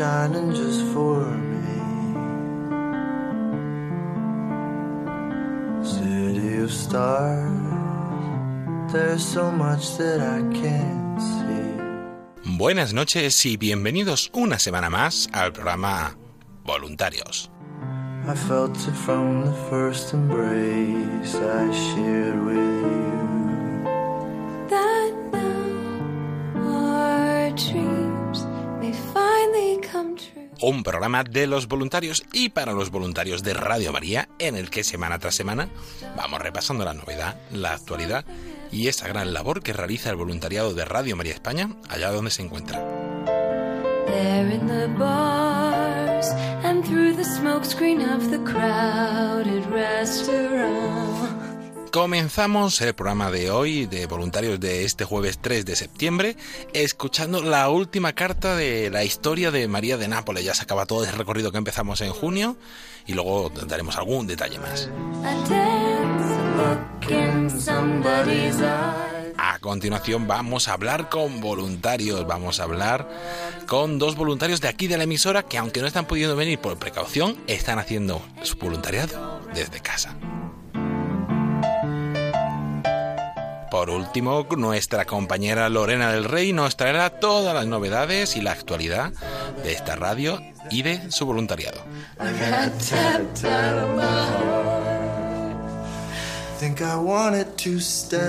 Shining just for me? City of stars, there's so much that I can't see. Buenas noches y bienvenidos una semana más al programa Voluntarios. I felt it from the first embrace I shared with you. Un programa de los voluntarios y para los voluntarios de Radio María en el que semana tras semana vamos repasando la novedad, la actualidad y esa gran labor que realiza el voluntariado de Radio María España allá donde se encuentra. Comenzamos el programa de hoy de voluntarios de este jueves 3 de septiembre escuchando la última carta de la historia de María de Nápoles. Ya se acaba todo el recorrido que empezamos en junio y luego daremos algún detalle más. A continuación vamos a hablar con voluntarios, vamos a hablar con dos voluntarios de aquí de la emisora que aunque no están pudiendo venir por precaución, están haciendo su voluntariado desde casa. Por último, nuestra compañera Lorena del Rey nos traerá todas las novedades y la actualidad de esta radio y de su voluntariado. Think I wanted to stay.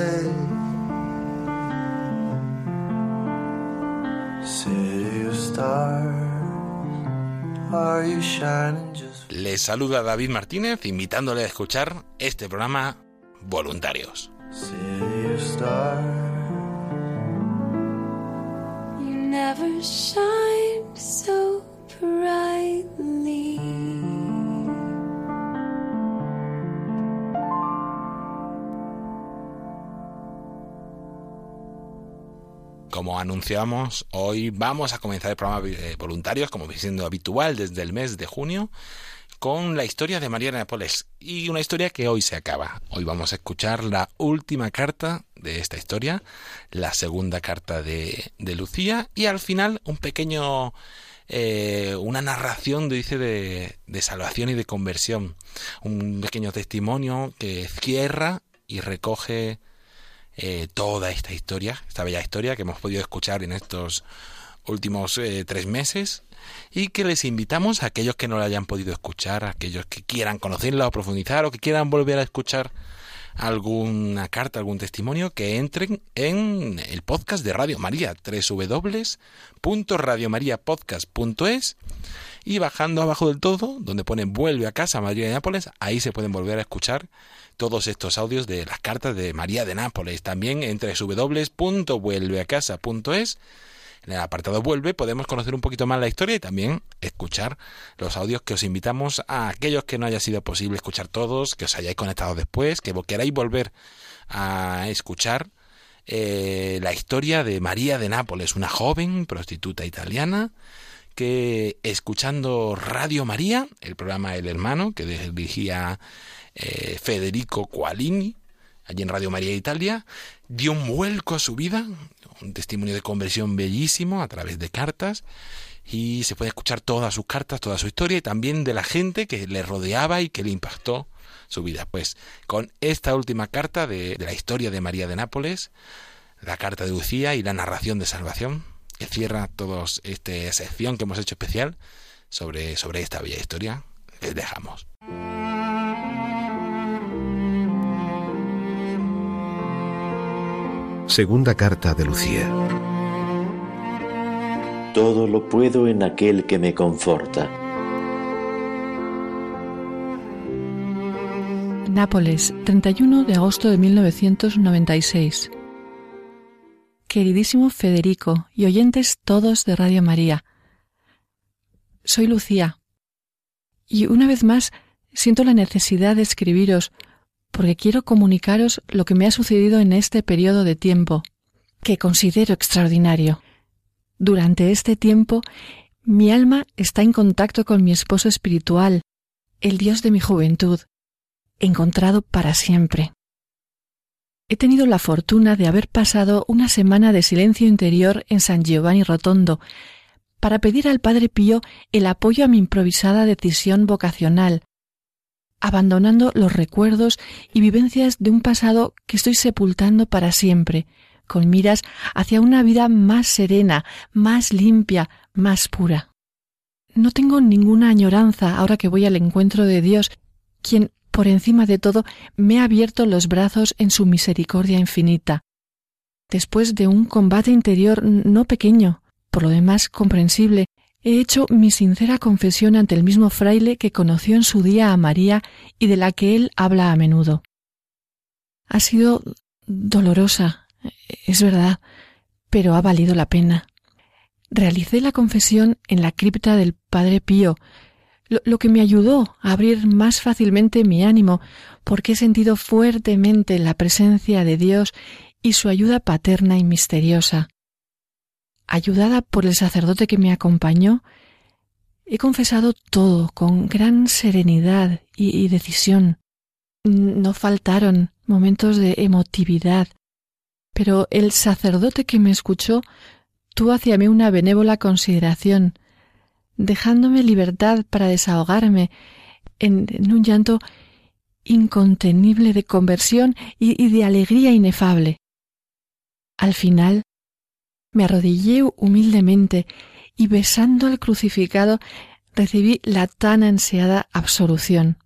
City of stars, are you shining just Les saluda David Martínez invitándole a escuchar este programa Voluntarios. City of stars, You never shined so brightly. Como anunciamos, hoy vamos a comenzar el programa de voluntarios, como viene siendo habitual desde el mes de junio, con la historia de María de Nápoles. Y una historia que hoy se acaba. Hoy vamos a escuchar la última carta de esta historia, la segunda carta de, de Lucía, y al final un pequeño eh, una narración dice de, de salvación y de conversión. Un pequeño testimonio que cierra y recoge eh, toda esta historia, esta bella historia que hemos podido escuchar en estos últimos eh, tres meses y que les invitamos a aquellos que no la hayan podido escuchar, a aquellos que quieran conocerla o profundizar o que quieran volver a escuchar alguna carta, algún testimonio, que entren en el podcast de Radio María, www.radiomariapodcast.es y bajando abajo del todo, donde pone Vuelve a casa María de Nápoles, ahí se pueden volver a escuchar todos estos audios de las cartas de María de Nápoles. También entre www.vuelveacasa.es en el apartado Vuelve podemos conocer un poquito más la historia y también escuchar los audios que os invitamos a aquellos que no haya sido posible escuchar todos, que os hayáis conectado después, que queráis volver a escuchar eh, la historia de María de Nápoles, una joven prostituta italiana que escuchando Radio María, el programa El Hermano, que dirigía eh, Federico Qualini, allí en Radio María Italia, dio un vuelco a su vida, un testimonio de conversión bellísimo a través de cartas y se puede escuchar todas sus cartas, toda su historia y también de la gente que le rodeaba y que le impactó su vida. Pues con esta última carta de, de la historia de María de Nápoles, la carta de Lucía y la narración de salvación, que cierra toda esta sección que hemos hecho especial sobre, sobre esta bella historia, les dejamos. Segunda carta de Lucía. Todo lo puedo en aquel que me conforta. Nápoles, 31 de agosto de 1996. Queridísimo Federico y oyentes todos de Radio María. Soy Lucía. Y una vez más siento la necesidad de escribiros porque quiero comunicaros lo que me ha sucedido en este periodo de tiempo, que considero extraordinario. Durante este tiempo, mi alma está en contacto con mi esposo espiritual, el Dios de mi juventud, encontrado para siempre. He tenido la fortuna de haber pasado una semana de silencio interior en San Giovanni Rotondo para pedir al Padre Pío el apoyo a mi improvisada decisión vocacional, abandonando los recuerdos y vivencias de un pasado que estoy sepultando para siempre, con miras hacia una vida más serena, más limpia, más pura. No tengo ninguna añoranza ahora que voy al encuentro de Dios, quien, por encima de todo, me ha abierto los brazos en su misericordia infinita. Después de un combate interior no pequeño, por lo demás comprensible, He hecho mi sincera confesión ante el mismo fraile que conoció en su día a María y de la que él habla a menudo. Ha sido dolorosa, es verdad, pero ha valido la pena. Realicé la confesión en la cripta del Padre Pío, lo, lo, que me ayudó a abrir más fácilmente mi ánimo, porque he sentido fuertemente la presencia de Dios y su ayuda paterna y misteriosa ayudada por el sacerdote que me acompañó, he confesado todo con gran serenidad y, decisión. No faltaron momentos de emotividad, pero el sacerdote que me escuchó tuvo hacia mí una benévola consideración, dejándome libertad para desahogarme en, un llanto incontenible de conversión y de alegría inefable. Al final me arrodillé humildemente y besando al crucificado recibí la tan ansiada absolución.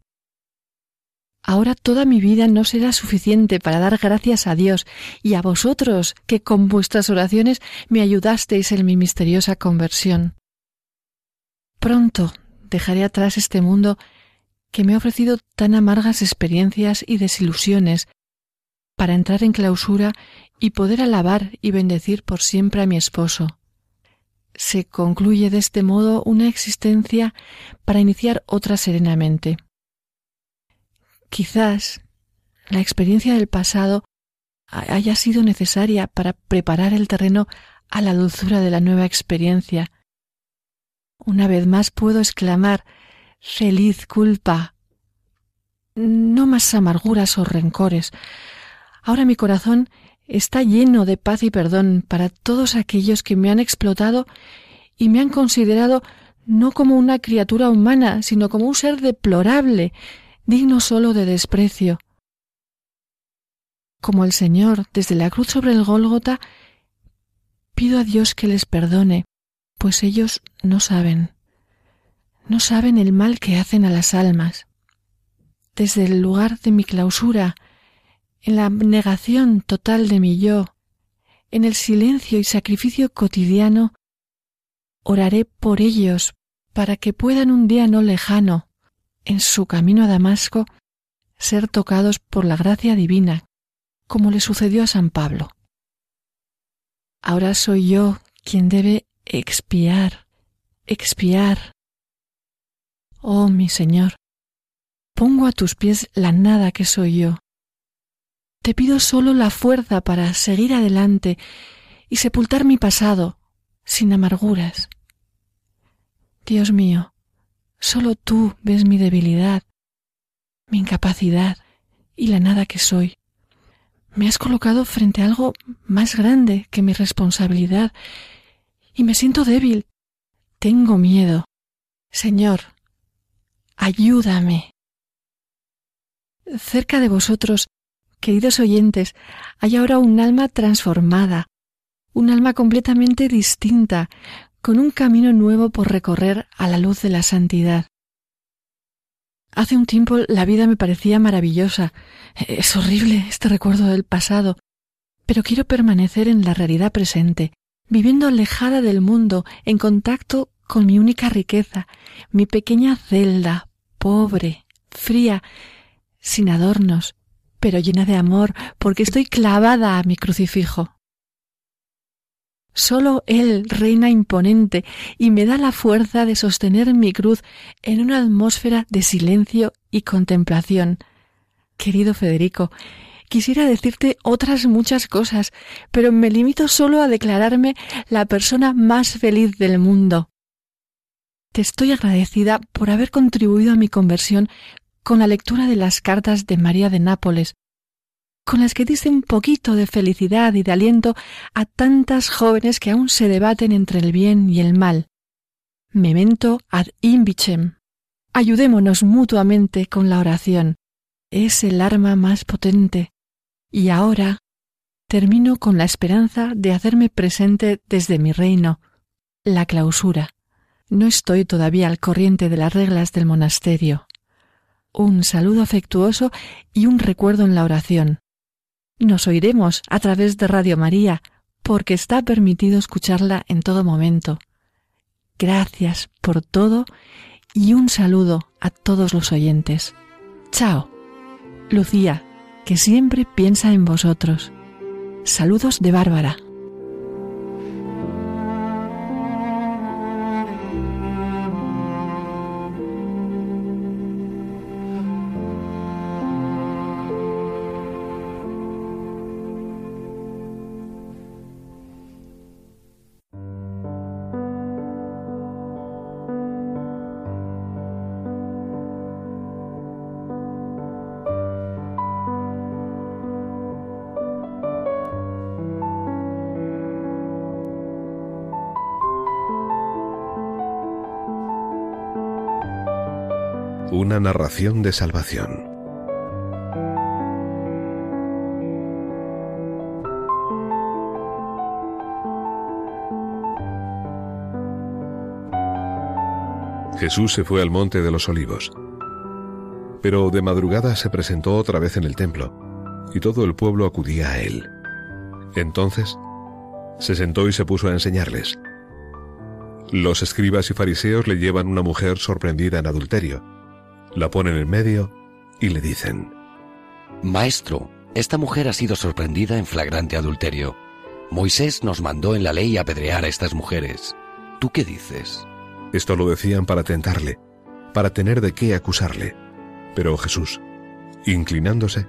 Ahora toda mi vida no será suficiente para dar gracias a Dios y a vosotros que con vuestras oraciones me ayudasteis en mi misteriosa conversión. Pronto dejaré atrás este mundo que me ha ofrecido tan amargas experiencias y desilusiones para entrar en clausura y poder alabar y bendecir por siempre a mi esposo. Se concluye de este modo una existencia para iniciar otra serenamente. Quizás la experiencia del pasado haya sido necesaria para preparar el terreno a la dulzura de la nueva experiencia. Una vez más puedo exclamar feliz culpa. No más amarguras o rencores. Ahora mi corazón está lleno de paz y perdón para todos aquellos que me han explotado y me han considerado no como una criatura humana, sino como un ser deplorable, digno solo de desprecio. Como el Señor, desde la cruz sobre el Gólgota, pido a Dios que les perdone, pues ellos no saben, no saben el mal que hacen a las almas. Desde el lugar de mi clausura, en la negación total de mi yo, en el silencio y sacrificio cotidiano, oraré por ellos para que puedan un día no lejano, en su camino a Damasco, ser tocados por la gracia divina, como le sucedió a San Pablo. Ahora soy yo quien debe expiar, expiar. Oh mi Señor, pongo a tus pies la nada que soy yo, te pido solo la fuerza para seguir adelante y sepultar mi pasado sin amarguras. Dios mío, solo tú ves mi debilidad, mi incapacidad y la nada que soy. Me has colocado frente a algo más grande que mi responsabilidad y me siento débil. Tengo miedo. Señor, ayúdame. Cerca de vosotros, queridos oyentes, hay ahora un alma transformada, un alma completamente distinta, con un camino nuevo por recorrer a la luz de la santidad. Hace un tiempo la vida me parecía maravillosa. Es horrible este recuerdo del pasado, pero quiero permanecer en la realidad presente, viviendo alejada del mundo, en contacto con mi única riqueza, mi pequeña celda, pobre, fría, sin adornos, pero llena de amor, porque estoy clavada a mi crucifijo. Solo Él reina imponente y me da la fuerza de sostener mi cruz en una atmósfera de silencio y contemplación. Querido Federico, quisiera decirte otras muchas cosas, pero me limito solo a declararme la persona más feliz del mundo. Te estoy agradecida por haber contribuido a mi conversión con la lectura de las cartas de María de Nápoles, con las que dice un poquito de felicidad y de aliento a tantas jóvenes que aún se debaten entre el bien y el mal. Memento ad imbicem. Ayudémonos mutuamente con la oración. Es el arma más potente. Y ahora termino con la esperanza de hacerme presente desde mi reino, la clausura. No estoy todavía al corriente de las reglas del monasterio. Un saludo afectuoso y un recuerdo en la oración. Nos oiremos a través de Radio María, porque está permitido escucharla en todo momento. Gracias por todo y un saludo a todos los oyentes. Chao. Lucía, que siempre piensa en vosotros. Saludos de Bárbara. Narración de salvación. Jesús se fue al monte de los olivos. Pero de madrugada se presentó otra vez en el templo, y todo el pueblo acudía a él. Entonces se sentó y se puso a enseñarles. Los escribas y fariseos le llevan una mujer sorprendida en adulterio, la ponen en medio y le dicen, Maestro, esta mujer ha sido sorprendida en flagrante adulterio. Moisés nos mandó en la ley apedrear a estas mujeres. ¿Tú qué dices? Esto lo decían para tentarle, para tener de qué acusarle. Pero Jesús, inclinándose,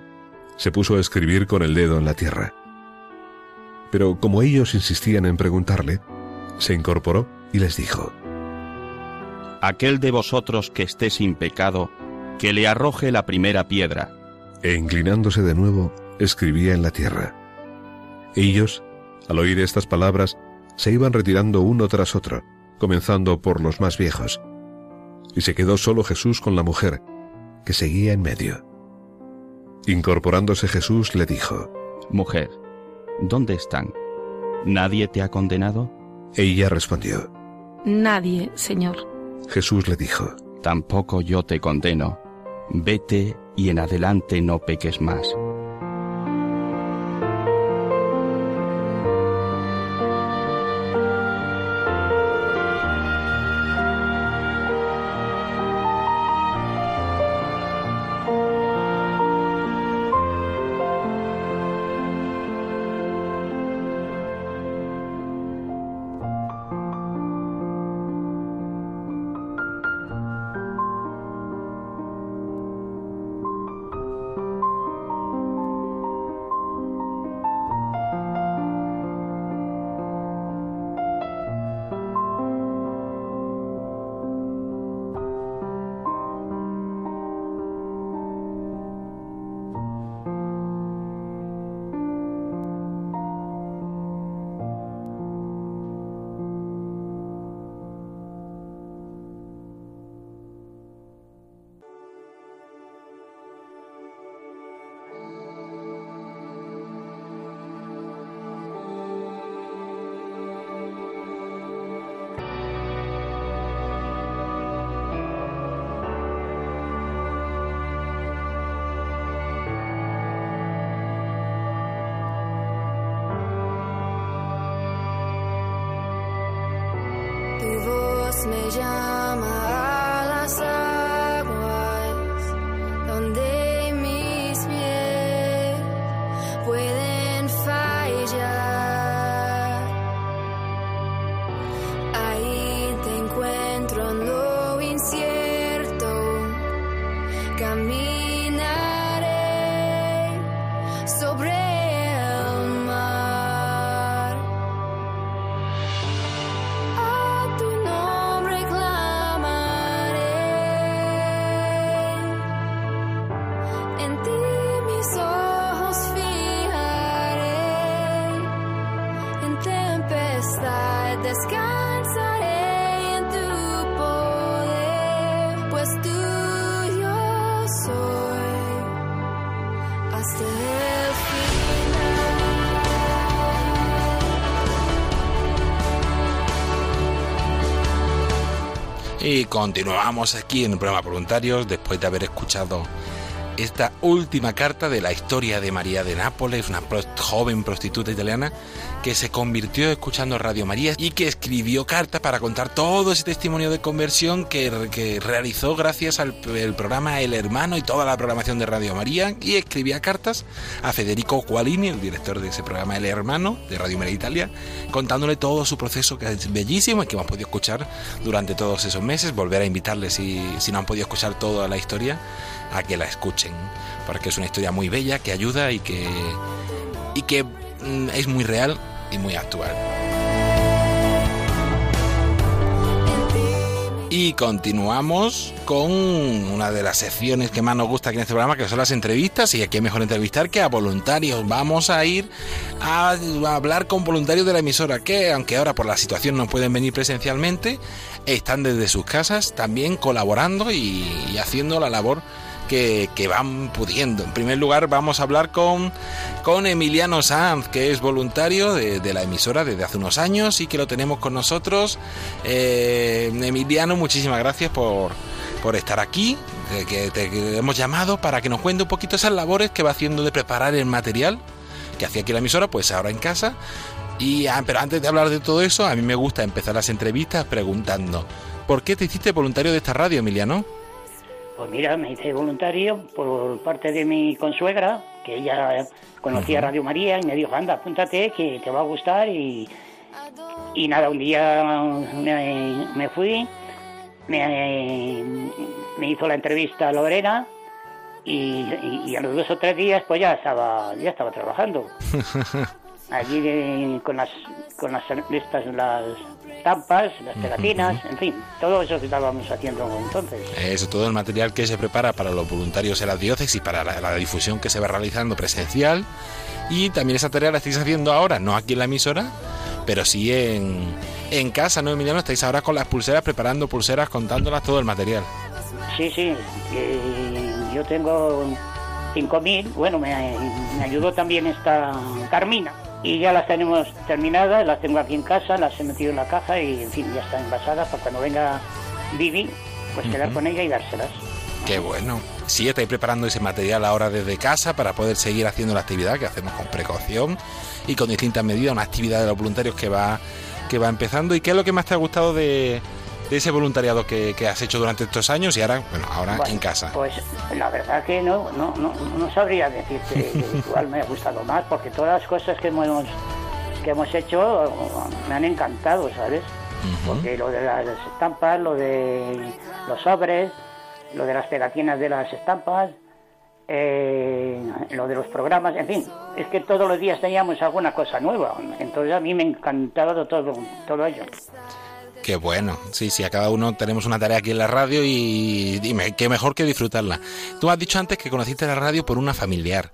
se puso a escribir con el dedo en la tierra. Pero como ellos insistían en preguntarle, se incorporó y les dijo, Aquel de vosotros que esté sin pecado, que le arroje la primera piedra. E inclinándose de nuevo, escribía en la tierra. Ellos, al oír estas palabras, se iban retirando uno tras otro, comenzando por los más viejos. Y se quedó solo Jesús con la mujer, que seguía en medio. Incorporándose Jesús le dijo, Mujer, ¿dónde están? ¿Nadie te ha condenado? Ella respondió, Nadie, Señor. Jesús le dijo, Tampoco yo te condeno. Vete y en adelante no peques más. Y continuamos aquí en el programa Voluntarios después de haber escuchado esta última carta de la historia de María de Nápoles, una joven prostituta italiana que se convirtió escuchando Radio María y que escribió carta para contar todo ese testimonio de conversión que, realizó gracias al programa El Hermano y toda la programación de Radio María y escribía cartas a Federico Qualini, el director de ese programa El Hermano de Radio María Italia, contándole todo su proceso que es bellísimo y que hemos podido escuchar durante todos esos meses, volver a invitarles si, si no han podido escuchar toda la historia a que la escuchen, porque es una historia muy bella que ayuda y que y que mm, es muy real y muy actual. Y continuamos con una de las secciones que más nos gusta aquí en este programa, que son las entrevistas. Y aquí es mejor entrevistar que a voluntarios. Vamos a ir a, hablar con voluntarios de la emisora, que aunque ahora por la situación no pueden venir presencialmente, están desde sus casas también colaborando y haciendo la labor que, van pudiendo. En primer lugar, vamos a hablar con, con Emiliano Sanz, que es voluntario de, la emisora desde hace unos años y que lo tenemos con nosotros. Eh, Emiliano, muchísimas gracias por, por estar aquí, eh, que te hemos llamado para que nos cuente un poquito esas labores que va haciendo de preparar el material que hacía aquí la emisora, pues ahora en casa. Y, ah, pero antes de hablar de todo eso, a mí me gusta empezar las entrevistas preguntando, ¿por qué te hiciste voluntario de esta radio, Emiliano? Pues mira, me hice voluntario por parte de mi consuegra, que ella conocía Radio María y me dijo, anda, apúntate, que te va a gustar. Y, y nada, un día me, me fui, me, me hizo la entrevista Lorena y, y- y a los dos o tres días pues ya estaba, ya estaba trabajando. Allí de- con las con las estas, las tampas, las pegatinas, en fin, todo eso que estábamos haciendo entonces. Eso, todo el material que se prepara para los voluntarios en las diócesis, para la, la difusión que se va realizando presencial. Y también esa tarea la estáis haciendo ahora, no aquí en la emisora, pero sí en, en casa, ¿no, Emiliano? Estáis ahora con las pulseras, preparando pulseras, contándolas todo el material. Sí, sí, eh, yo tengo 5.000, bueno, me, me ayudó también esta Carmina. Y ya las tenemos terminadas, las tengo aquí en casa, las he metido en la caja y, en fin, ya están envasadas para cuando venga Vivi, pues quedar con ella y dárselas. Qué bueno. Sí, estáis preparando ese material ahora desde casa para poder seguir haciendo la actividad que hacemos con precaución y con distintas medidas, una actividad de los voluntarios que va, que va empezando. ¿Y qué es lo que más te ha gustado de, de ese voluntariado que, que has hecho durante estos años y ahora, bueno, ahora Bueno, en casa? Pues la verdad que no, no, no, no sabría decirte cuál me ha gustado más, porque todas las cosas que hemos, que hemos hecho me han encantado, ¿sabes? Porque lo de las estampas, lo de los sobres, lo de las pegatinas de las estampas, eh, lo de los programas, en fin, es que todos los días teníamos alguna cosa nueva. Entonces a mí me encantaba todo, todo ello. Qué bueno. Sí, sí, a cada uno tenemos una tarea aquí en la radio y dime, qué mejor que disfrutarla. Tú has dicho antes que conociste la radio por una familiar.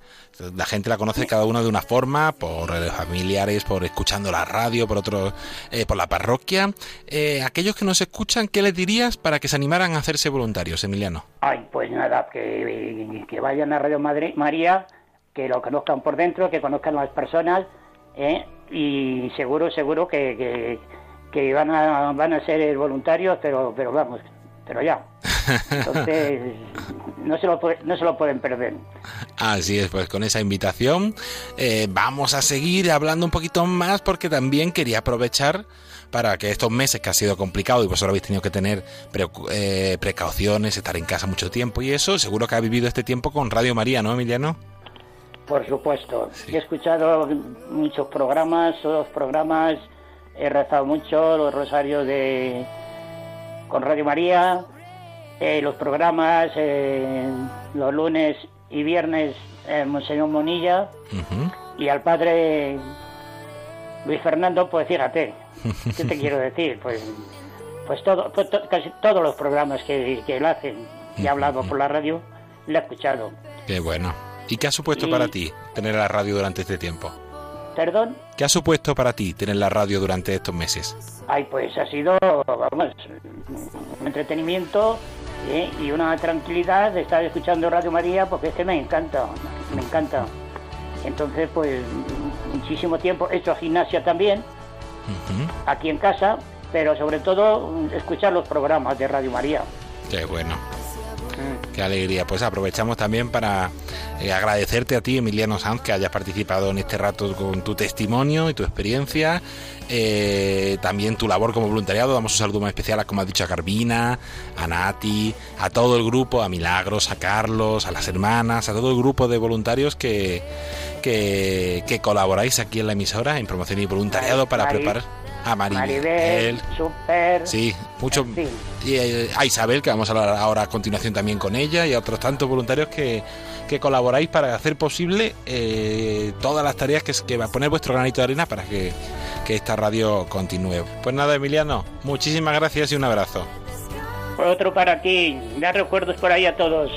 La gente la conoce cada una de una forma, por eh, familiares, por escuchando la radio, por otro, eh, por la parroquia. Eh, aquellos que nos escuchan, ¿qué les dirías para que se animaran a hacerse voluntarios, Emiliano? Ay, pues nada, que, vayan a Radio María, que lo conozcan por dentro, que conozcan las personas, ¿eh? y seguro, seguro que, que, que van, a, van a ser voluntarios, pero, pero vamos, pero ya. Entonces, no se lo, no se lo pueden perder. Así es, pues con esa invitación eh, vamos a seguir hablando un poquito más porque también quería aprovechar para que estos meses que ha sido complicado y vosotros habéis tenido que tener eh, precauciones, estar en casa mucho tiempo y eso, seguro que ha vivido este tiempo con Radio María, ¿no, Emiliano? Por supuesto. He escuchado muchos programas, todos programas, he rezado mucho los rosarios de con Radio María, eh, los programas eh, los lunes y viernes eh, Monseñor Monilla y al padre Luis Fernando, pues fíjate, ¿qué te quiero decir? Pues, pues, todo, pues casi todos los programas que, que él hace y ha hablado por la radio, le he escuchado. Qué bueno. ¿Y qué ha supuesto para ti tener la radio durante este tiempo? ¿Perdón? ¿Qué ha supuesto para ti tener la radio durante estos meses? Ay, pues ha sido, vamos, un entretenimiento ¿eh? y una tranquilidad de estar escuchando Radio María porque es que me encanta, me encanta. Entonces, pues, muchísimo tiempo. He hecho gimnasia también, aquí en casa, pero sobre todo escuchar los programas de Radio María. Qué bueno. Qué alegría. Pues aprovechamos también para eh, agradecerte a ti, Emiliano Sanz, que hayas participado en este rato con tu testimonio y tu experiencia. Eh, también tu labor como voluntariado. Damos un saludo muy especial a, como ha dicho, a Carvina, a Nati, a todo el grupo, a Milagros, a Carlos, a las hermanas, a todo el grupo de voluntarios que, que, colaboráis aquí en la emisora en promoción y voluntariado para preparar a Maribel, Super. Sí, mucho. Y eh, a Isabel, que vamos a hablar ahora a continuación también con ella, y a otros tantos voluntarios que, que colaboráis para hacer posible eh, todas las tareas que, que va a poner vuestro granito de arena para que, que esta radio continúe. Pues nada, Emiliano, muchísimas gracias y un abrazo. Otro para ti, da recuerdos por ahí a todos.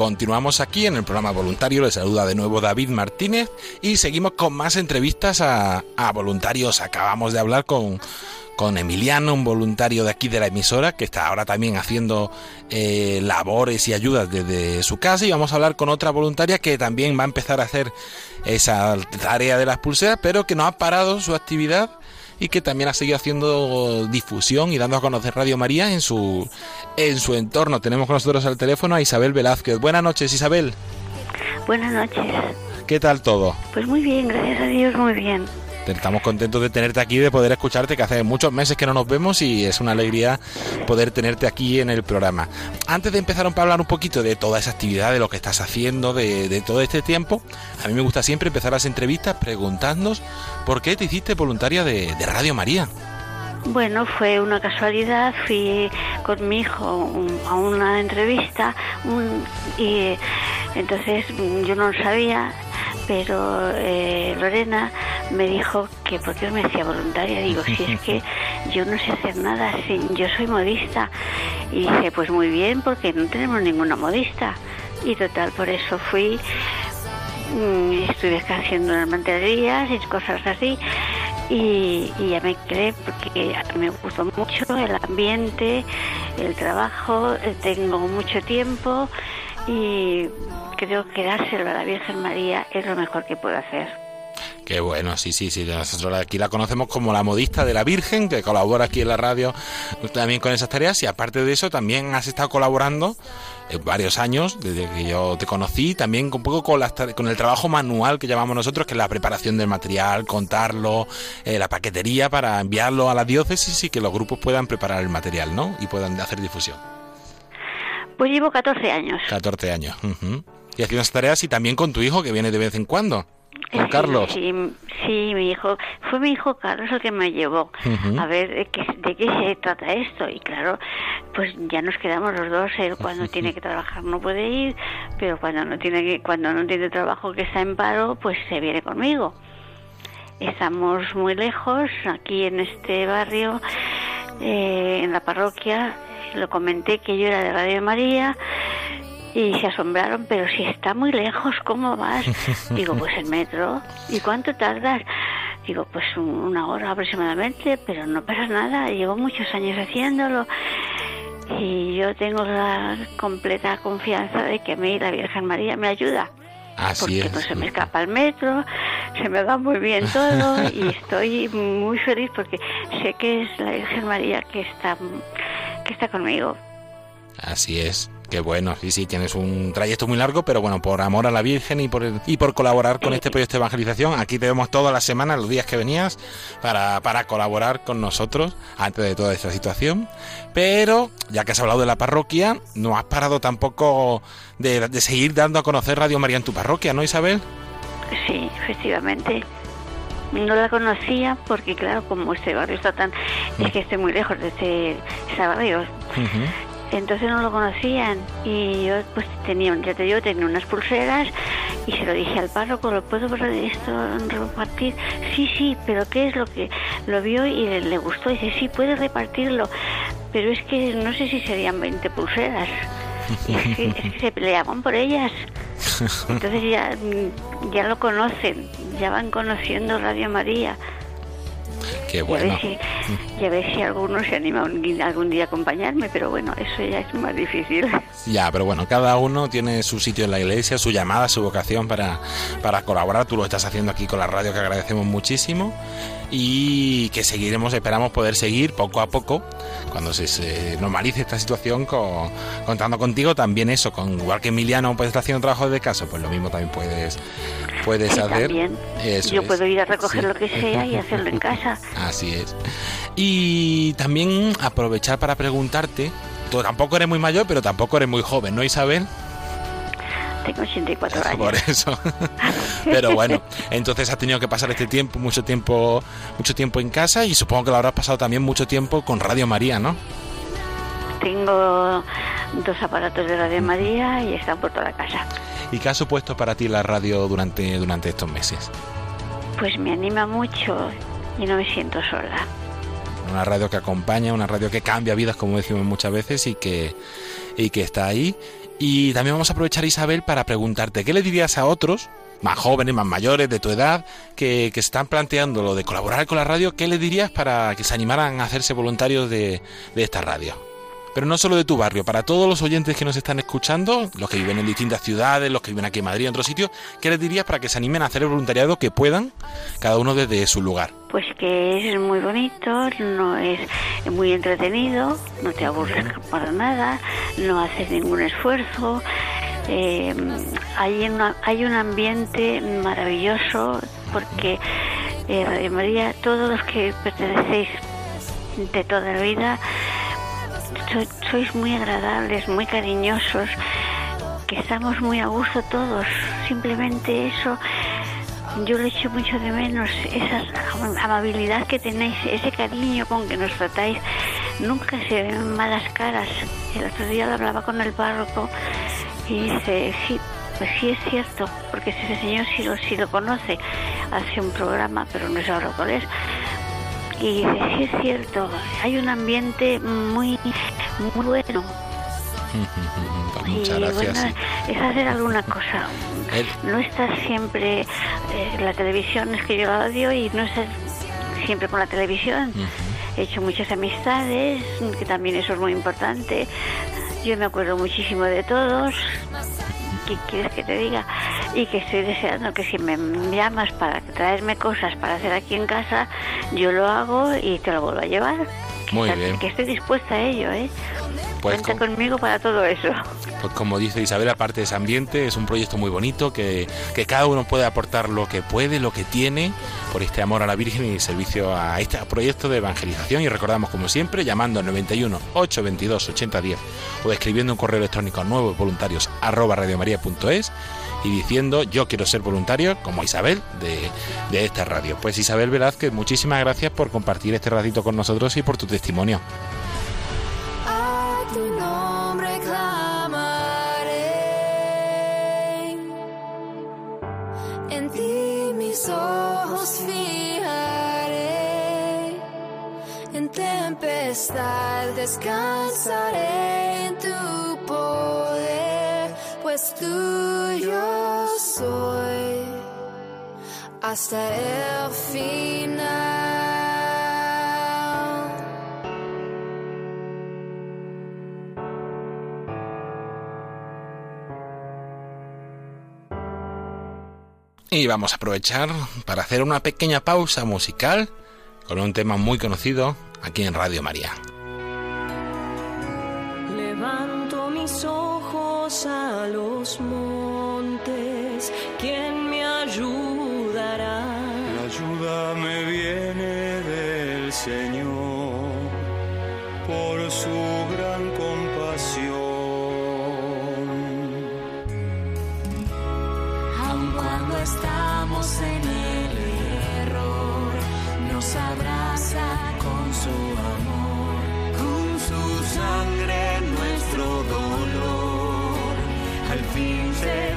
Continuamos aquí en el programa voluntario. Les saluda de nuevo David Martínez y seguimos con más entrevistas a, voluntarios. Acabamos de hablar con, con Emiliano, un voluntario de aquí de la emisora, que está ahora también haciendo eh, labores y ayudas desde su casa. Y vamos a hablar con otra voluntaria que también va a empezar a hacer esa tarea de las pulseras, pero que no ha parado su actividad y que también ha seguido haciendo difusión y dando a conocer Radio María en su, en su entorno. Tenemos con nosotros al teléfono a Isabel Velázquez. Buenas noches, Isabel. Buenas noches. ¿Qué tal todo? Pues muy bien, gracias a Dios, muy bien. Estamos contentos de tenerte aquí, de poder escucharte, que hace muchos meses que no nos vemos y es una alegría poder tenerte aquí en el programa. Antes de empezar a hablar un poquito de toda esa actividad, de lo que estás haciendo, de, todo este tiempo, a mí me gusta siempre empezar las entrevistas preguntándonos por qué te hiciste voluntaria de, Radio María. Bueno, fue una casualidad, fui con mi hijo a una entrevista y entonces yo no sabía, pero eh, Lorena me dijo que por qué me hacía voluntaria. Digo, si es que yo no sé hacer nada, yo soy modista. Y dice, pues muy bien, porque no tenemos ninguna modista. Y total, por eso fui, mm, estuve haciendo unas mantelerías y cosas así. Y, y, ya me quedé porque me gustó mucho el ambiente, el trabajo, tengo mucho tiempo y creo que dárselo a la Virgen María es lo mejor que puedo hacer. Qué bueno, sí, sí, sí. Nosotros aquí la conocemos como la modista de la Virgen, que colabora aquí en la radio también con esas tareas. Y aparte de eso, también has estado colaborando en varios años, desde que yo te conocí, también un poco con, con el trabajo manual que llamamos nosotros, que es la preparación del material, contarlo, eh, la paquetería para enviarlo a la diócesis y que los grupos puedan preparar el material, ¿no? Y puedan hacer difusión. Pues llevo 14 años. 14 años. Y haciendo esas tareas y también con tu hijo que viene de vez en cuando. Con Carlos. Sí, sí, mi hijo, fue mi hijo Carlos el que me llevó a ver de qué, de qué se trata esto. Y claro, pues ya nos quedamos los dos. Él cuando tiene que trabajar no puede ir, pero cuando no tiene que, cuando no tiene trabajo que está en paro, pues se viene conmigo. Estamos muy lejos, aquí en este barrio, eh, en la parroquia, lo comenté que yo era de Radio María y se asombraron, pero si está muy lejos, ¿cómo vas? Digo, pues el metro. ¿Y cuánto tardas? Digo, pues una hora aproximadamente, pero no pasa nada. Llevo muchos años haciéndolo y yo tengo la completa confianza de que a mí la Virgen María me ayuda. Así porque es. no se me escapa el metro, se me va muy bien todo y estoy muy feliz porque sé que es la Virgen María que está que está conmigo. Así es. Qué bueno, sí, sí, tienes un trayecto muy largo, pero bueno, por amor a la Virgen y por, y por colaborar con este proyecto de evangelización, aquí te vemos todas las semanas, los días que venías, para, para colaborar con nosotros antes de toda esta situación. Pero, ya que has hablado de la parroquia, no has parado tampoco de, de seguir dando a conocer Radio María en tu parroquia, ¿no, Isabel? Sí, efectivamente. No la conocía porque, claro, como este barrio está tan... Es que estoy muy lejos de este, ese barrio. Entonces no lo conocían y yo pues tenía, ya te digo, tenía unas pulseras y se lo dije al párroco, ¿lo puedo esto repartir? Sí, sí, pero ¿qué es lo que lo vio y le, le gustó? Y dice, sí, puedes repartirlo, pero es que no sé si serían 20 pulseras. Y es, que, es que se peleaban por ellas. Entonces ya, ya lo conocen, ya van conociendo Radio María. Qué Y a bueno. ver si, y a ver si alguno se anima un- algún día a acompañarme, pero bueno, eso ya es más difícil. Ya, pero bueno, cada uno tiene su sitio en la iglesia, su llamada, su vocación para, para colaborar. Tú lo estás haciendo aquí con la radio, que agradecemos muchísimo. Y que seguiremos, esperamos poder seguir poco a poco, cuando se, se normalice esta situación, con- contando contigo. También eso, con igual que Emiliano puede estar haciendo trabajo desde casa, pues lo mismo también puedes, puedes Sí, hacer. también. Eso Yo es. puedo ir a recoger Sí. lo que sea y hacerlo en casa. Así es. Y también aprovechar para preguntarte, tú tampoco eres muy mayor, pero tampoco eres muy joven, ¿no, Isabel? Tengo 84 años. Por eso. Pero bueno, entonces has tenido que pasar este tiempo, mucho tiempo, mucho tiempo en casa y supongo que lo habrás pasado también mucho tiempo con Radio María, ¿no? Tengo dos aparatos de Radio María y están por toda la casa. ¿Y qué ha supuesto para ti la radio durante, durante estos meses? Pues me anima mucho y no me siento sola. Una radio que acompaña, una radio que cambia vidas, como decimos muchas veces, y que, y que está ahí. Y también vamos a aprovechar, Isabel, para preguntarte, ¿qué le dirías a otros, más jóvenes, más mayores, de tu edad, que, que están planteando lo de colaborar con la radio? ¿Qué le dirías para que se animaran a hacerse voluntarios de, de esta radio? Pero no solo de tu barrio, para todos los oyentes que nos están escuchando, los que viven en distintas ciudades, los que viven aquí en Madrid, en otros sitios, ¿qué les dirías para que se animen a hacer el voluntariado que puedan, cada uno desde su lugar? Pues que es muy bonito, no es muy entretenido, no te aburres para nada, no haces ningún esfuerzo. eh, hay, una- hay un ambiente maravilloso porque eh, Radio María, todos los que pertenecéis de toda la vida, so- sois muy agradables, muy cariñosos, que estamos muy a gusto todos. Simplemente eso yo lo echo mucho de menos, esa amabilidad que tenéis, ese cariño con que nos tratáis. Nunca se ven malas caras. El otro día hablaba con el párroco y dice, sí, pues sí es cierto, porque ese señor sí lo, sí lo conoce, hace un programa, pero no sé ahora cuál es. Y dice, sí es cierto, hay un ambiente muy, muy bueno. Pues Y gracias. bueno, es hacer alguna cosa. El- No estar siempre eh, la televisión, es que yo la odio y no estar siempre con la televisión. He hecho muchas amistades, que también eso es muy importante. Yo me acuerdo muchísimo de todos. ¿Qué quieres que te diga? Y que estoy deseando que si me llamas para traerme cosas para hacer aquí en casa, yo lo hago y te lo vuelvo a llevar. Muy sea, bien. Que estoy dispuesta a ello, ¿eh? Pues Cuenta con- conmigo para todo eso. Pues como dice Isabel, aparte de ese ambiente, es un proyecto muy bonito que, que cada uno puede aportar lo que puede, lo que tiene, por este amor a la Virgen y servicio a este proyecto de evangelización. Y recordamos, como siempre, llamando al 91 822 8010 o escribiendo un correo electrónico a nuevos voluntarios arroba radiomaria.es y diciendo yo quiero ser voluntario, como Isabel, de, de esta radio. Pues Isabel Velázquez, muchísimas gracias por compartir este ratito con nosotros y por tu testimonio. Mis ojos fijaré, en tempestad descansaré en tu poder, pues tuyo soy hasta el final. Y vamos a aprovechar para hacer una pequeña pausa musical con un tema muy conocido aquí en Radio María. Levanto mis ojos a los montes, ¿quién me ayudará? La estamos en el error, nos abraza con su amor, con su sangre nuestro dolor, al fin se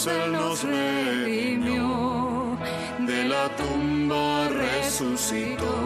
cruz Él nos redimió, de la tumba resucitó.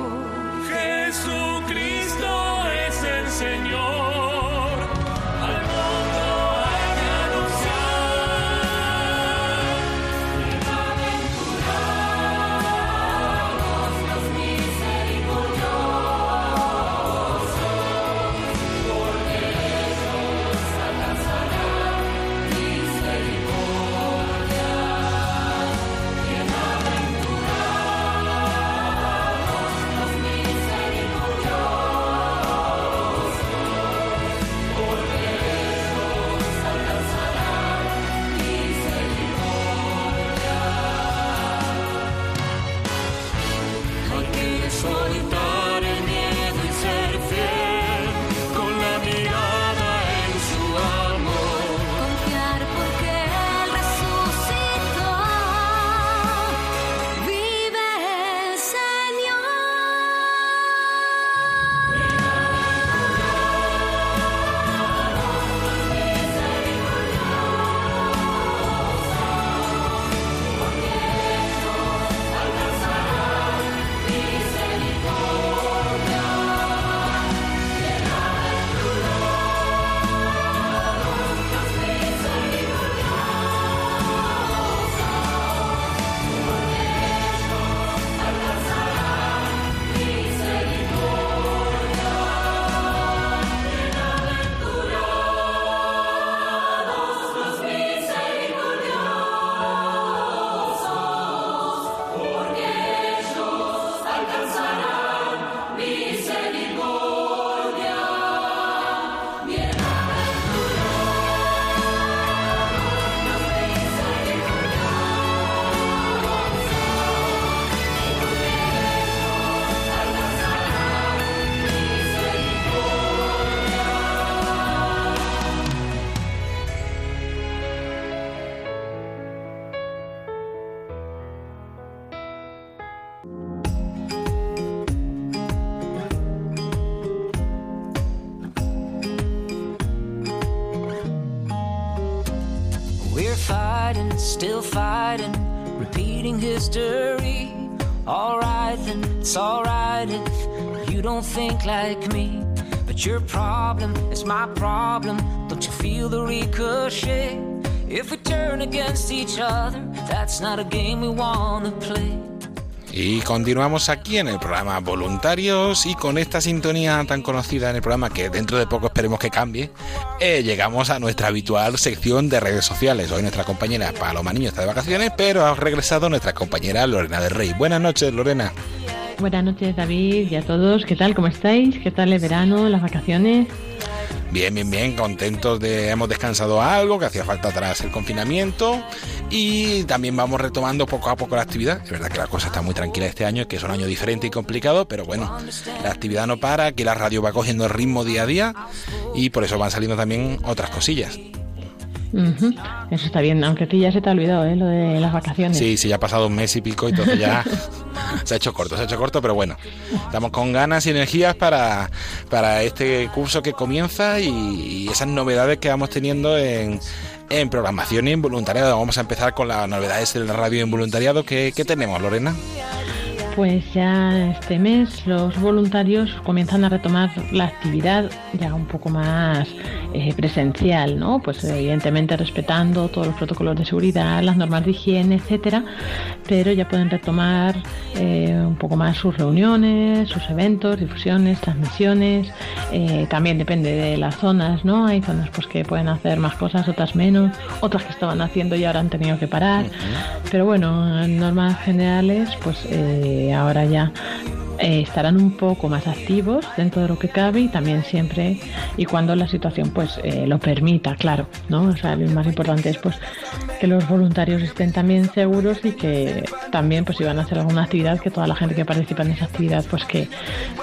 Against each other, that's not a game we wanna play. Y continuamos aquí en el programa Voluntarios y con esta sintonía tan conocida en el programa que dentro de poco esperemos que cambie, eh, llegamos a nuestra habitual sección de redes sociales. Hoy nuestra compañera Paloma Niño está de vacaciones, pero ha regresado nuestra compañera Lorena del Rey. Buenas noches, Lorena. Buenas noches, David, y a todos. ¿Qué tal? ¿Cómo estáis? ¿Qué tal el verano, las vacaciones? Bien, bien, bien, contentos de hemos descansado algo que hacía falta tras el confinamiento y también vamos retomando poco a poco la actividad. Es verdad que la cosa está muy tranquila este año, que es un año diferente y complicado, pero bueno, la actividad no para, que la radio va cogiendo el ritmo día a día y por eso van saliendo también otras cosillas. Ujú, Eso está bien, aunque a ti ya se te ha olvidado, ¿eh? Lo de las vacaciones. Sí, sí, ya ha pasado un mes y pico y entonces ya se ha hecho corto, se ha hecho corto, pero bueno, estamos con ganas y energías para, para este curso que comienza y, y esas novedades que vamos teniendo en, en programación y en voluntariado. Vamos a empezar con las novedades del radio en voluntariado. ¿Qué, qué tenemos, Lorena? Pues ya este mes los voluntarios comienzan a retomar la actividad ya un poco más eh, presencial, ¿no? Pues evidentemente respetando todos los protocolos de seguridad, las normas de higiene, etcétera, pero ya pueden retomar eh, un poco más sus reuniones, sus eventos, difusiones, transmisiones. eh, también depende de las zonas, ¿no? Hay zonas pues que pueden hacer más cosas, otras menos, otras que estaban haciendo y ahora han tenido que parar. Pero bueno, en normas generales, pues eh, ahora ya eh, estarán un poco más activos dentro de lo que cabe y también siempre y cuando la situación pues eh, lo permita, claro, ¿no? O sea, lo más importante es pues que los voluntarios estén también seguros y que también pues si van a hacer alguna actividad que toda la gente que participa en esa actividad pues que,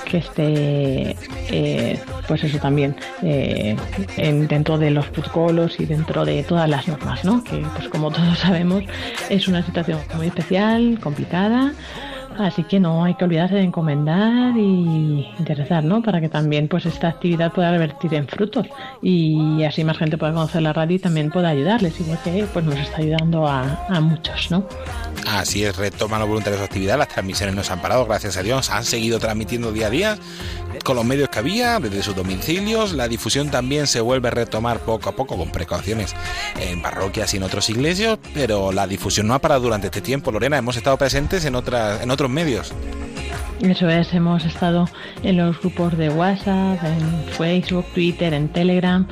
que esté eh, pues eso también en- dentro de los protocolos y dentro de todas las normas, ¿no? Que pues como todos sabemos es una situación muy especial, complicada. Así que no hay que olvidarse de encomendar y de rezar, ¿no? Para que también pues esta actividad pueda revertir en frutos y así más gente pueda conocer la radio y también pueda ayudarles, igual que pues nos está ayudando a, a muchos, ¿no? Así es, retoman los voluntarios su actividad, las transmisiones no se han parado, gracias a Dios, han seguido transmitiendo día a día con los medios que había, desde sus domicilios, la difusión también se vuelve a retomar poco a poco con precauciones en parroquias y en otros iglesios, pero la difusión no ha parado durante este tiempo, Lorena, hemos estado presentes en, otras, en otros medios. Eso es, hemos estado en los grupos de WhatsApp, en Facebook, Twitter, en Telegram,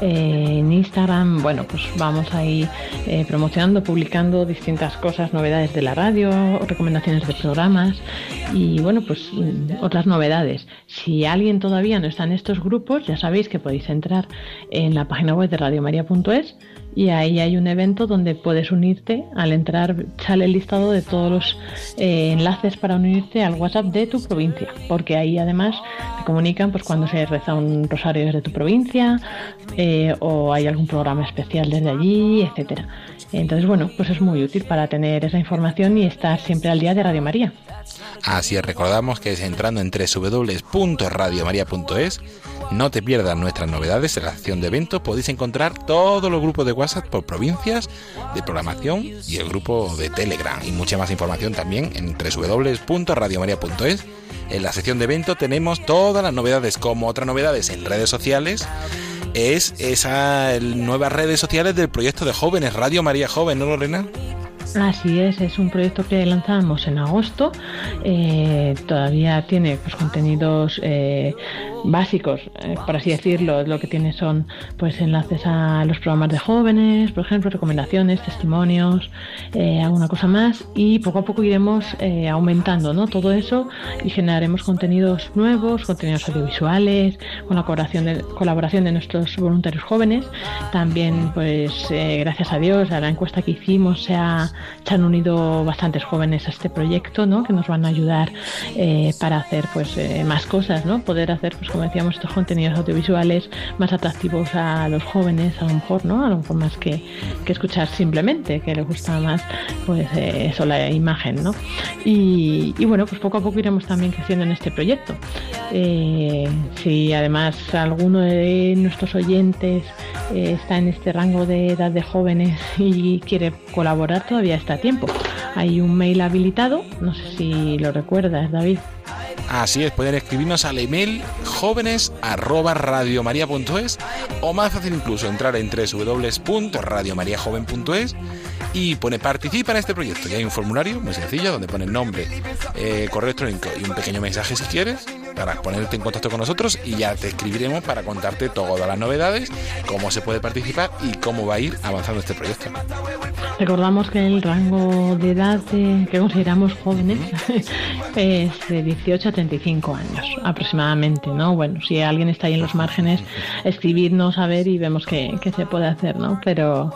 eh, en Instagram. Bueno, pues vamos ahí eh, promocionando, publicando distintas cosas, novedades de la radio, recomendaciones de programas y bueno, pues mm, otras novedades. Si alguien todavía no está en estos grupos, ya sabéis que podéis entrar en la página web de radiomaria.es y ahí hay un evento donde puedes unirte. Al entrar sale el listado de todos los eh, enlaces para unirte al WhatsApp de tu provincia, porque ahí además te comunican pues cuando se reza un rosario desde tu provincia eh, o hay algún programa especial desde allí, etcétera. Entonces bueno, pues es muy útil para tener esa información y estar siempre al día de Radio María. Así es, recordamos que es entrando en www.radiomaria.es no te pierdas nuestras novedades en la sección de eventos. Podéis encontrar todos los grupos de WhatsApp por provincias de programación y el grupo de Telegram. Y mucha más información también en www.radiomaria.es. En la sección de eventos tenemos todas las novedades, como otras novedades en redes sociales. Es esa nuevas redes sociales del proyecto de jóvenes, Radio María Joven, ¿no, Lorena? Así es, es un proyecto que lanzamos en agosto. Eh, todavía tiene pues, contenidos eh, básicos, eh, por así decirlo. Lo que tiene son pues enlaces a los programas de jóvenes, por ejemplo, recomendaciones, testimonios, eh, alguna cosa más. Y poco a poco iremos eh, aumentando ¿no? todo eso y generaremos contenidos nuevos, contenidos audiovisuales, con la colaboración de, colaboración de nuestros voluntarios jóvenes. También, pues eh, gracias a Dios, a la encuesta que hicimos se ha se han unido bastantes jóvenes a este proyecto, ¿no? Que nos van a ayudar para hacer, pues, más cosas, ¿no? Poder hacer, pues, como decíamos, estos contenidos audiovisuales más atractivos a los jóvenes, a lo mejor, ¿no? A lo mejor más que, que escuchar simplemente, que les gusta más, pues eh, eso, la imagen, ¿no? Y, y, bueno, pues poco a poco iremos también creciendo en este proyecto. Eh, si además alguno de nuestros oyentes eh, está en este rango de edad de jóvenes y quiere colaborar, todavía está a tiempo. Hay un mail habilitado, no sé si lo recuerdas, David. Así es, pueden escribirnos al email jóvenes o más fácil incluso entrar en www.radiomariajoven.es y pone participa en este proyecto. Y hay un formulario muy sencillo donde pone nombre, eh, correo electrónico y un pequeño mensaje si quieres para ponerte en contacto con nosotros y ya te escribiremos para contarte todas las novedades, cómo se puede participar y cómo va a ir avanzando este proyecto. Recordamos que el rango de edad de, que consideramos jóvenes es de 18 a 35 años aproximadamente, ¿no? Bueno, si alguien está ahí en los márgenes, escribirnos a ver y vemos qué, qué se puede hacer, ¿no? Pero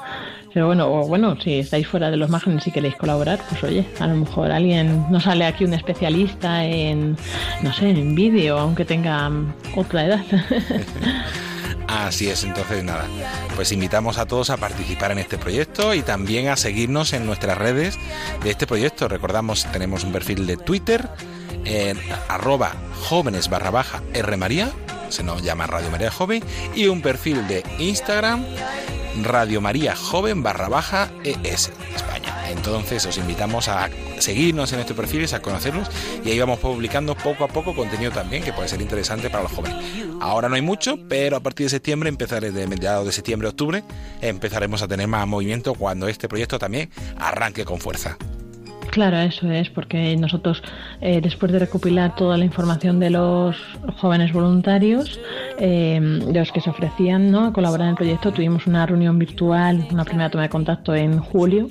pero bueno, o bueno, si estáis fuera de los márgenes y queréis colaborar, pues oye, a lo mejor alguien no sale aquí un especialista en, no sé, en vídeo, aunque tenga otra edad. Así es, entonces nada, pues invitamos a todos a participar en este proyecto y también a seguirnos en nuestras redes de este proyecto. Recordamos, tenemos un perfil de Twitter en arroba jóvenes barra baja R María, se nos llama Radio María Joven, y un perfil de Instagram Radio María Joven barra baja ES España. Entonces os invitamos a seguirnos en estos perfiles, a conocerlos y ahí vamos publicando poco a poco contenido también que puede ser interesante para los jóvenes. Ahora no hay mucho, pero a partir de septiembre, empezaré de mediados de septiembre, octubre, empezaremos a tener más movimiento cuando este proyecto también arranque con fuerza. Claro, eso es, porque nosotros, eh, después de recopilar toda la información de los jóvenes voluntarios, eh, de los que se ofrecían ¿no? a colaborar en el proyecto, tuvimos una reunión virtual, una primera toma de contacto en julio.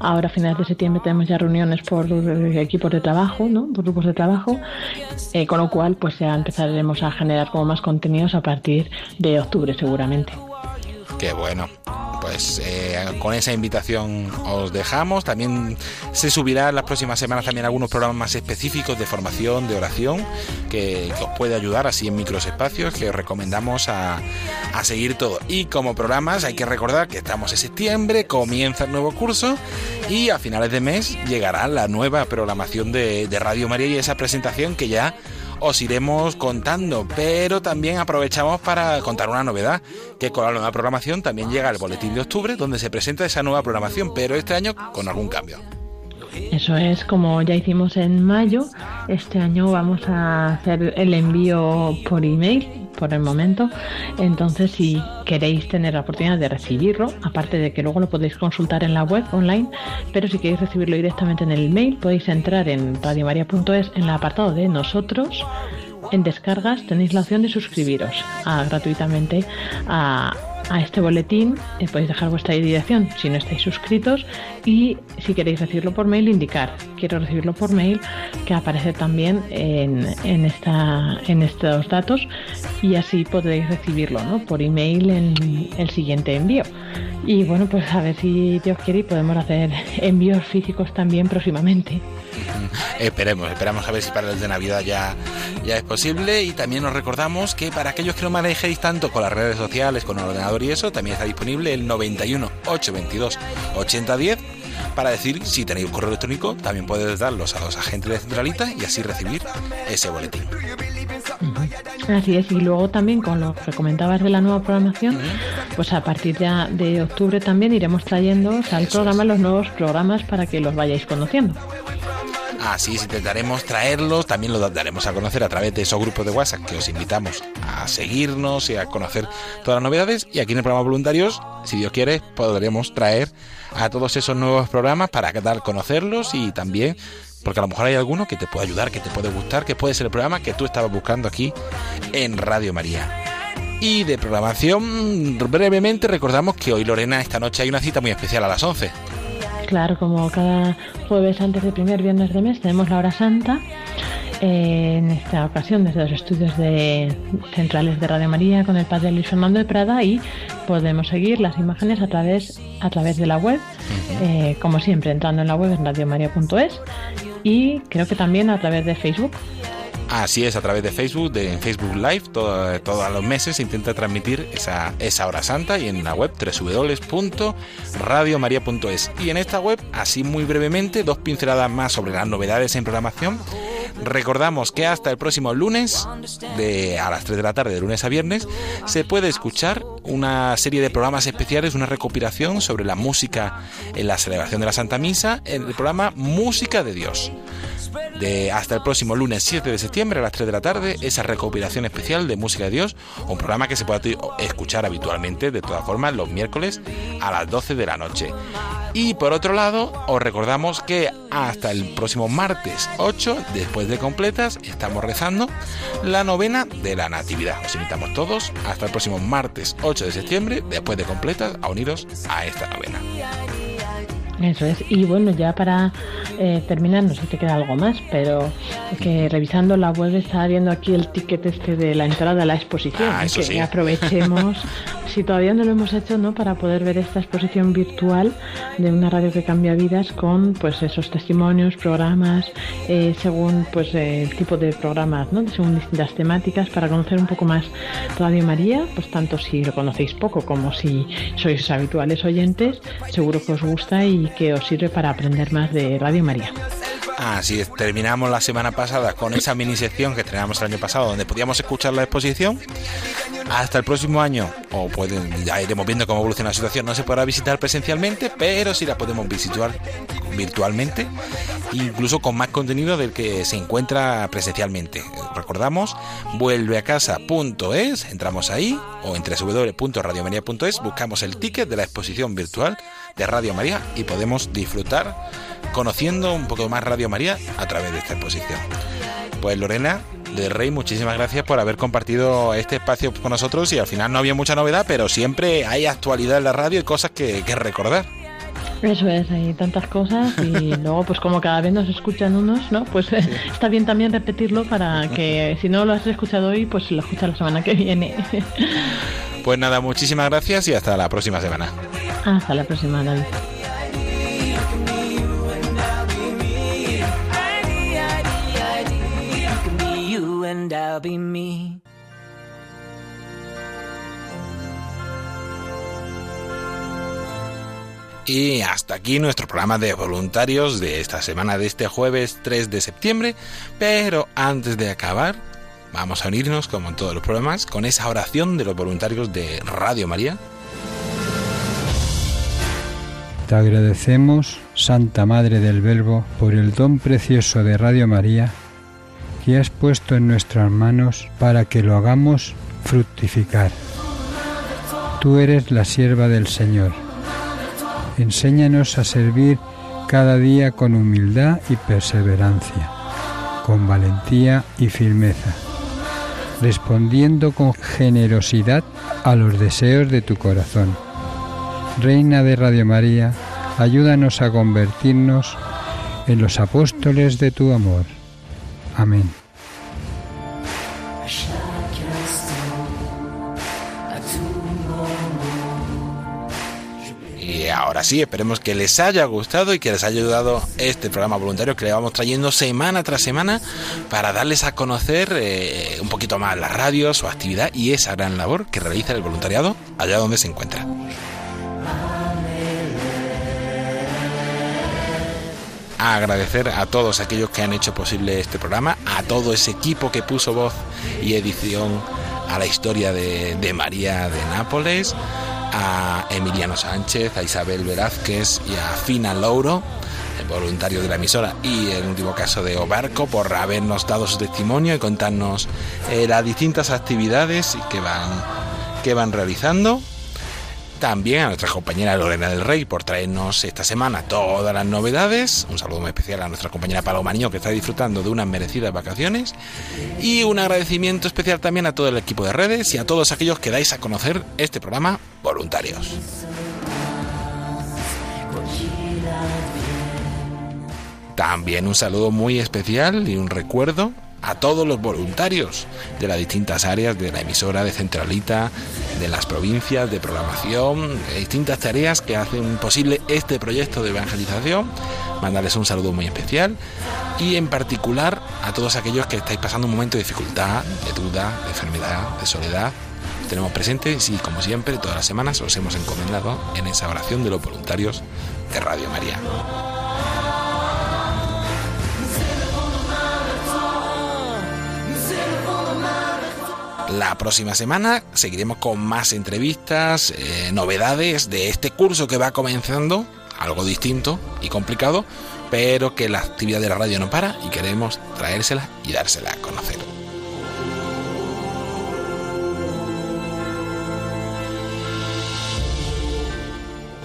Ahora, a finales de septiembre, tenemos ya reuniones por equipos de trabajo, ¿no? por grupos de trabajo, eh, con lo cual, pues ya empezaremos a generar como más contenidos a partir de octubre, seguramente. Qué bueno pues eh, con esa invitación os dejamos. También se subirá las próximas semanas también algunos programas más específicos de formación, de oración, que, os puede ayudar así en micros espacios, que os recomendamos a, a, seguir todo. Y como programas hay que recordar que estamos en septiembre, comienza el nuevo curso y a finales de mes llegará la nueva programación de Radio María y esa presentación que ya os iremos contando, pero también aprovechamos para contar una novedad, que con la nueva programación también llega el boletín de octubre donde se presenta esa nueva programación, pero este año con algún cambio. Eso es como ya hicimos en mayo, este año vamos a hacer el envío por email por el momento. Entonces, si queréis tener la oportunidad de recibirlo, aparte de que luego lo podéis consultar en la web online, pero si queréis recibirlo directamente en el email, podéis entrar en radiomaria.es en el apartado de nosotros. En descargas tenéis la opción de suscribiros a, gratuitamente a, a este boletín eh, podéis dejar vuestra dirección si no estáis suscritos y si queréis recibirlo por mail indicar. Quiero recibirlo por mail que aparece también en, en, esta, en estos datos y así podréis recibirlo ¿no? por email en el siguiente envío. Y bueno pues a ver si Dios quiere y podemos hacer envíos físicos también próximamente Esperemos, esperamos a ver si para el de Navidad ya, ya es posible. Y también os recordamos que para aquellos que no manejéis tanto con las redes sociales, con el ordenador y eso, también está disponible el 91 822 8010 para decir si tenéis un correo electrónico, también podéis darlos a los agentes de Centralita y así recibir ese boletín. Así es, y luego también con lo que comentabas de la nueva programación, pues a partir ya de octubre también iremos trayendo al programa los nuevos programas para que los vayáis conociendo. Así es, intentaremos traerlos, también los daremos a conocer a través de esos grupos de WhatsApp que os invitamos a seguirnos y a conocer todas las novedades. Y aquí en el programa Voluntarios, si Dios quiere, podremos traer a todos esos nuevos programas para dar conocerlos y también porque a lo mejor hay alguno que te puede ayudar, que te puede gustar, que puede ser el programa que tú estabas buscando aquí en Radio María. Y de programación, brevemente recordamos que hoy Lorena, esta noche hay una cita muy especial a las 11. Claro, como cada jueves antes del primer viernes de mes tenemos la hora santa. Eh, en esta ocasión desde los estudios de centrales de Radio María con el padre Luis Fernando de Prada y podemos seguir las imágenes a través a través de la web, eh, como siempre entrando en la web en radiomaria.es y creo que también a través de Facebook. Así es, a través de Facebook, de Facebook Live, todo- todos los meses se intenta transmitir esa, esa hora santa y en la web www.radiomaria.es. Y en esta web, así muy brevemente, dos pinceladas más sobre las novedades en programación. Recordamos que hasta el próximo lunes, de a las 3 de la tarde, de lunes a viernes, se puede escuchar una serie de programas especiales, una recopilación sobre la música en la celebración de la Santa Misa, en el programa Música de Dios de hasta el próximo lunes 7 de septiembre a las 3 de la tarde, esa recopilación especial de Música de Dios, un programa que se puede escuchar habitualmente, de todas formas, los miércoles a las 12 de la noche. Y por otro lado, os recordamos que hasta el próximo martes 8, después de completas, estamos rezando la novena de la Natividad. Os invitamos todos hasta el próximo martes 8 de septiembre, después de completas, a uniros a esta novena. Eso es. Y bueno, ya para eh, terminar, no sé si te queda algo más, pero que revisando la web está viendo aquí el ticket este de la entrada a la exposición. Ah, que sí. aprovechemos, si todavía no lo hemos hecho, ¿no? Para poder ver esta exposición virtual de una radio que cambia vidas con pues esos testimonios, programas, eh, según pues el tipo de programas, ¿no? Según distintas temáticas, para conocer un poco más Radio María, pues tanto si lo conocéis poco como si sois habituales oyentes, seguro que os gusta y que os sirve para aprender más de Radio María. Así es, terminamos la semana pasada con esa mini sección que estrenamos el año pasado, donde podíamos escuchar la exposición. Hasta el próximo año, o pueden, ya iremos viendo cómo evoluciona la situación, no se podrá visitar presencialmente, pero sí la podemos visitar virtualmente, incluso con más contenido del que se encuentra presencialmente. Recordamos, vuelveacasa.es, entramos ahí, o en www.radiomaria.es, buscamos el ticket de la exposición virtual de Radio María y podemos disfrutar conociendo un poco más Radio María a través de esta exposición. Pues Lorena de Rey, muchísimas gracias por haber compartido este espacio con nosotros y al final no había mucha novedad, pero siempre hay actualidad en la radio y cosas que, que recordar. Eso es, hay tantas cosas y luego pues como cada vez nos escuchan unos, ¿no? Pues está bien también repetirlo para que si no lo has escuchado hoy, pues lo escuchas la semana que viene. Pues nada, muchísimas gracias y hasta la próxima semana. Hasta la próxima, David. You and I'll be me. Y hasta aquí nuestro programa de voluntarios de esta semana de este jueves 3 de septiembre. Pero antes de acabar, vamos a unirnos, como en todos los programas, con esa oración de los voluntarios de Radio María. Te agradecemos, Santa Madre del Verbo, por el don precioso de Radio María que has puesto en nuestras manos para que lo hagamos fructificar. Tú eres la sierva del Señor. Enséñanos a servir cada día con humildad y perseverancia, con valentía y firmeza, respondiendo con generosidad a los deseos de tu corazón. Reina de Radio María, ayúdanos a convertirnos en los apóstoles de tu amor. Amén. Y ahora sí, esperemos que les haya gustado y que les haya ayudado este programa voluntario que le vamos trayendo semana tras semana para darles a conocer eh, un poquito más la radio, su actividad y esa gran labor que realiza el voluntariado allá donde se encuentra. Agradecer a todos aquellos que han hecho posible este programa, a todo ese equipo que puso voz y edición a la historia de María de Nápoles, a Emiliano Sánchez, a Isabel Velázquez y a Fina Louro, voluntario de la emisora, y el último caso de Obarco, por habernos dado su testimonio y contarnos eh, las distintas actividades que van, que van realizando. También a nuestra compañera Lorena del Rey por traernos esta semana todas las novedades. Un saludo muy especial a nuestra compañera Paloma Niño que está disfrutando de unas merecidas vacaciones. Y un agradecimiento especial también a todo el equipo de redes y a todos aquellos que dais a conocer este programa voluntarios. También un saludo muy especial y un recuerdo a todos los voluntarios de las distintas áreas de la emisora de Centralita, de las provincias, de programación, de distintas tareas que hacen posible este proyecto de evangelización. Mandarles un saludo muy especial y en particular a todos aquellos que estáis pasando un momento de dificultad, de duda, de enfermedad, de soledad. Tenemos presentes y como siempre todas las semanas os hemos encomendado en esa oración de los voluntarios de Radio María. La próxima semana seguiremos con más entrevistas, eh, novedades de este curso que va comenzando, algo distinto y complicado, pero que la actividad de la radio no para y queremos traérsela y dársela a conocer.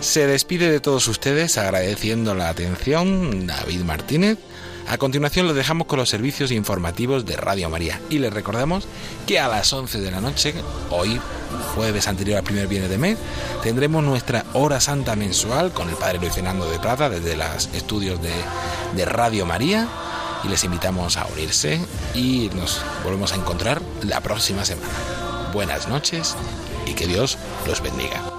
Se despide de todos ustedes agradeciendo la atención David Martínez. A continuación los dejamos con los servicios informativos de Radio María y les recordamos que a las 11 de la noche, hoy jueves anterior al primer viernes de mes, tendremos nuestra hora santa mensual con el Padre Luis Fernando de Plata desde los estudios de, de Radio María y les invitamos a unirse y nos volvemos a encontrar la próxima semana. Buenas noches y que Dios los bendiga.